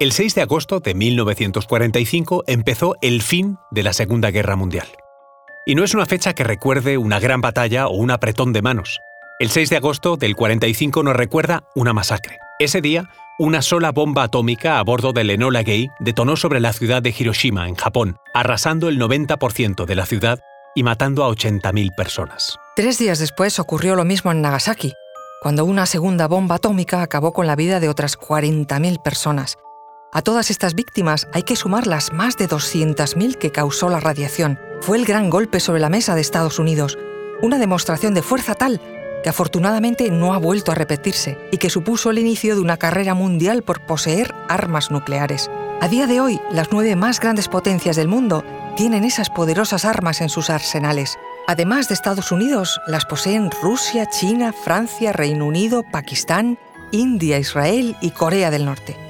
El 6 de agosto de 1945 empezó el fin de la Segunda Guerra Mundial. Y no es una fecha que recuerde una gran batalla o un apretón de manos. El 6 de agosto del 45 nos recuerda una masacre. Ese día, una sola bomba atómica a bordo del Enola Gay detonó sobre la ciudad de Hiroshima, en Japón, arrasando el 90% de la ciudad y matando a 80.000 personas. Tres días después ocurrió lo mismo en Nagasaki, cuando una segunda bomba atómica acabó con la vida de otras 40.000 personas. A todas estas víctimas hay que sumar las más de 200.000 que causó la radiación. Fue el gran golpe sobre la mesa de Estados Unidos, una demostración de fuerza tal que afortunadamente no ha vuelto a repetirse y que supuso el inicio de una carrera mundial por poseer armas nucleares. A día de hoy, las nueve más grandes potencias del mundo tienen esas poderosas armas en sus arsenales. Además de Estados Unidos, las poseen Rusia, China, Francia, Reino Unido, Pakistán, India, Israel y Corea del Norte.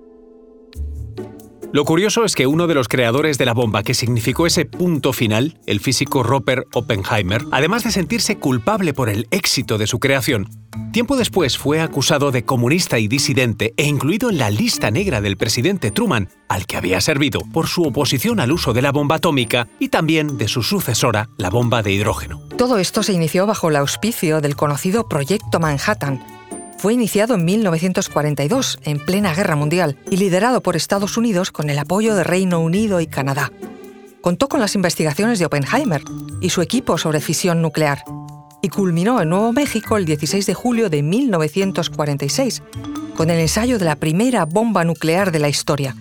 Lo curioso es que uno de los creadores de la bomba que significó ese punto final, el físico Robert Oppenheimer, además de sentirse culpable por el éxito de su creación, tiempo después fue acusado de comunista y disidente e incluido en la lista negra del presidente Truman, al que había servido por su oposición al uso de la bomba atómica y también de su sucesora, la bomba de hidrógeno. Todo esto se inició bajo el auspicio del conocido Proyecto Manhattan, fue iniciado en 1942, en plena Guerra Mundial, y liderado por Estados Unidos con el apoyo de Reino Unido y Canadá. Contó con las investigaciones de Oppenheimer y su equipo sobre fisión nuclear, y culminó en Nuevo México el 16 de julio de 1946, con el ensayo de la primera bomba nuclear de la historia.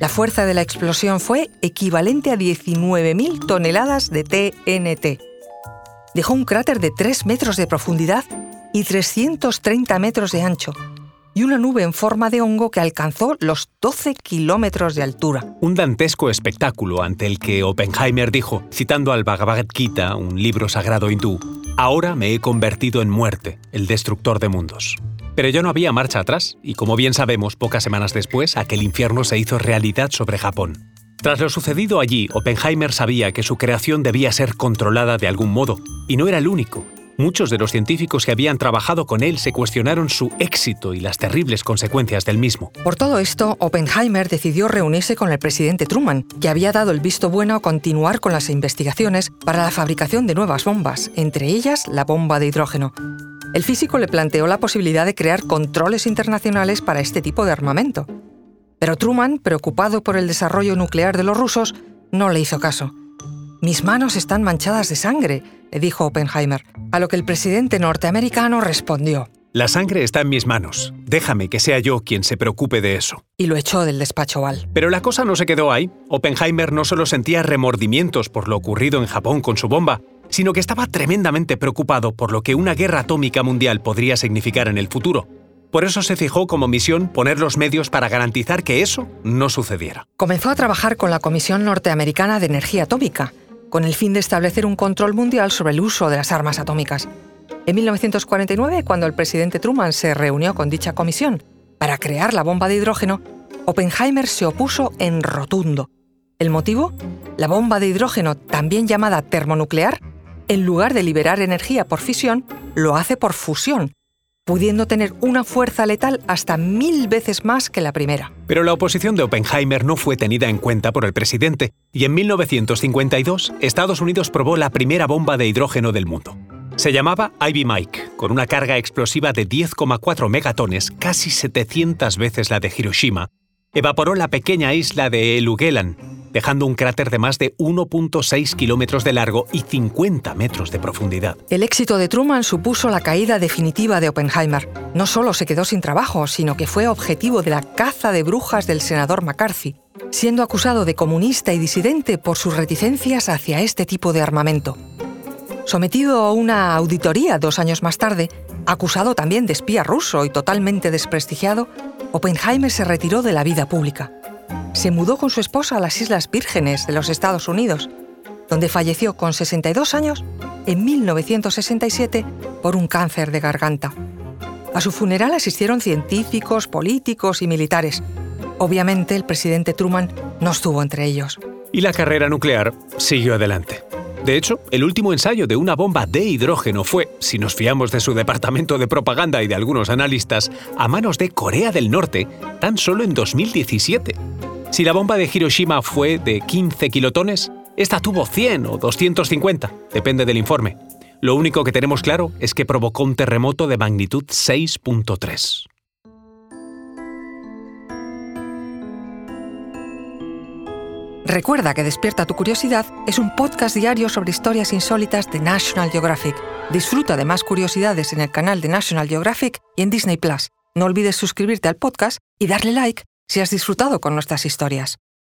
La fuerza de la explosión fue equivalente a 19.000 toneladas de TNT. Dejó un cráter de 3 metros de profundidad y 330 metros de ancho, y una nube en forma de hongo que alcanzó los 12 kilómetros de altura. Un dantesco espectáculo ante el que Oppenheimer dijo, citando al Bhagavad Gita, un libro sagrado hindú, Ahora me he convertido en muerte, el destructor de mundos. Pero ya no había marcha atrás, y como bien sabemos, pocas semanas después, aquel infierno se hizo realidad sobre Japón. Tras lo sucedido allí, Oppenheimer sabía que su creación debía ser controlada de algún modo, y no era el único. Muchos de los científicos que habían trabajado con él se cuestionaron su éxito y las terribles consecuencias del mismo. Por todo esto, Oppenheimer decidió reunirse con el presidente Truman, que había dado el visto bueno a continuar con las investigaciones para la fabricación de nuevas bombas, entre ellas la bomba de hidrógeno. El físico le planteó la posibilidad de crear controles internacionales para este tipo de armamento. Pero Truman, preocupado por el desarrollo nuclear de los rusos, no le hizo caso. Mis manos están manchadas de sangre, le dijo Oppenheimer, a lo que el presidente norteamericano respondió. La sangre está en mis manos. Déjame que sea yo quien se preocupe de eso. Y lo echó del despacho Oval. Pero la cosa no se quedó ahí. Oppenheimer no solo sentía remordimientos por lo ocurrido en Japón con su bomba, sino que estaba tremendamente preocupado por lo que una guerra atómica mundial podría significar en el futuro. Por eso se fijó como misión poner los medios para garantizar que eso no sucediera. Comenzó a trabajar con la Comisión Norteamericana de Energía Atómica, con el fin de establecer un control mundial sobre el uso de las armas atómicas. En 1949, cuando el presidente Truman se reunió con dicha comisión para crear la bomba de hidrógeno, Oppenheimer se opuso en rotundo. ¿El motivo? La bomba de hidrógeno, también llamada termonuclear, en lugar de liberar energía por fisión, lo hace por fusión, pudiendo tener una fuerza letal hasta mil veces más que la primera. Pero la oposición de Oppenheimer no fue tenida en cuenta por el presidente, y en 1952 Estados Unidos probó la primera bomba de hidrógeno del mundo. Se llamaba Ivy Mike, con una carga explosiva de 10,4 megatones, casi 700 veces la de Hiroshima. Evaporó la pequeña isla de Elugelan, dejando un cráter de más de 1.6 kilómetros de largo y 50 metros de profundidad. El éxito de Truman supuso la caída definitiva de Oppenheimer. No solo se quedó sin trabajo, sino que fue objetivo de la caza de brujas del senador McCarthy, siendo acusado de comunista y disidente por sus reticencias hacia este tipo de armamento. Sometido a una auditoría dos años más tarde, Acusado también de espía ruso y totalmente desprestigiado, Oppenheimer se retiró de la vida pública. Se mudó con su esposa a las Islas Vírgenes de los Estados Unidos, donde falleció con 62 años en 1967 por un cáncer de garganta. A su funeral asistieron científicos, políticos y militares. Obviamente el presidente Truman no estuvo entre ellos. Y la carrera nuclear siguió adelante. De hecho, el último ensayo de una bomba de hidrógeno fue, si nos fiamos de su departamento de propaganda y de algunos analistas, a manos de Corea del Norte tan solo en 2017. Si la bomba de Hiroshima fue de 15 kilotones, esta tuvo 100 o 250, depende del informe. Lo único que tenemos claro es que provocó un terremoto de magnitud 6.3. Recuerda que Despierta tu Curiosidad es un podcast diario sobre historias insólitas de National Geographic. Disfruta de más curiosidades en el canal de National Geographic y en Disney Plus. No olvides suscribirte al podcast y darle like si has disfrutado con nuestras historias.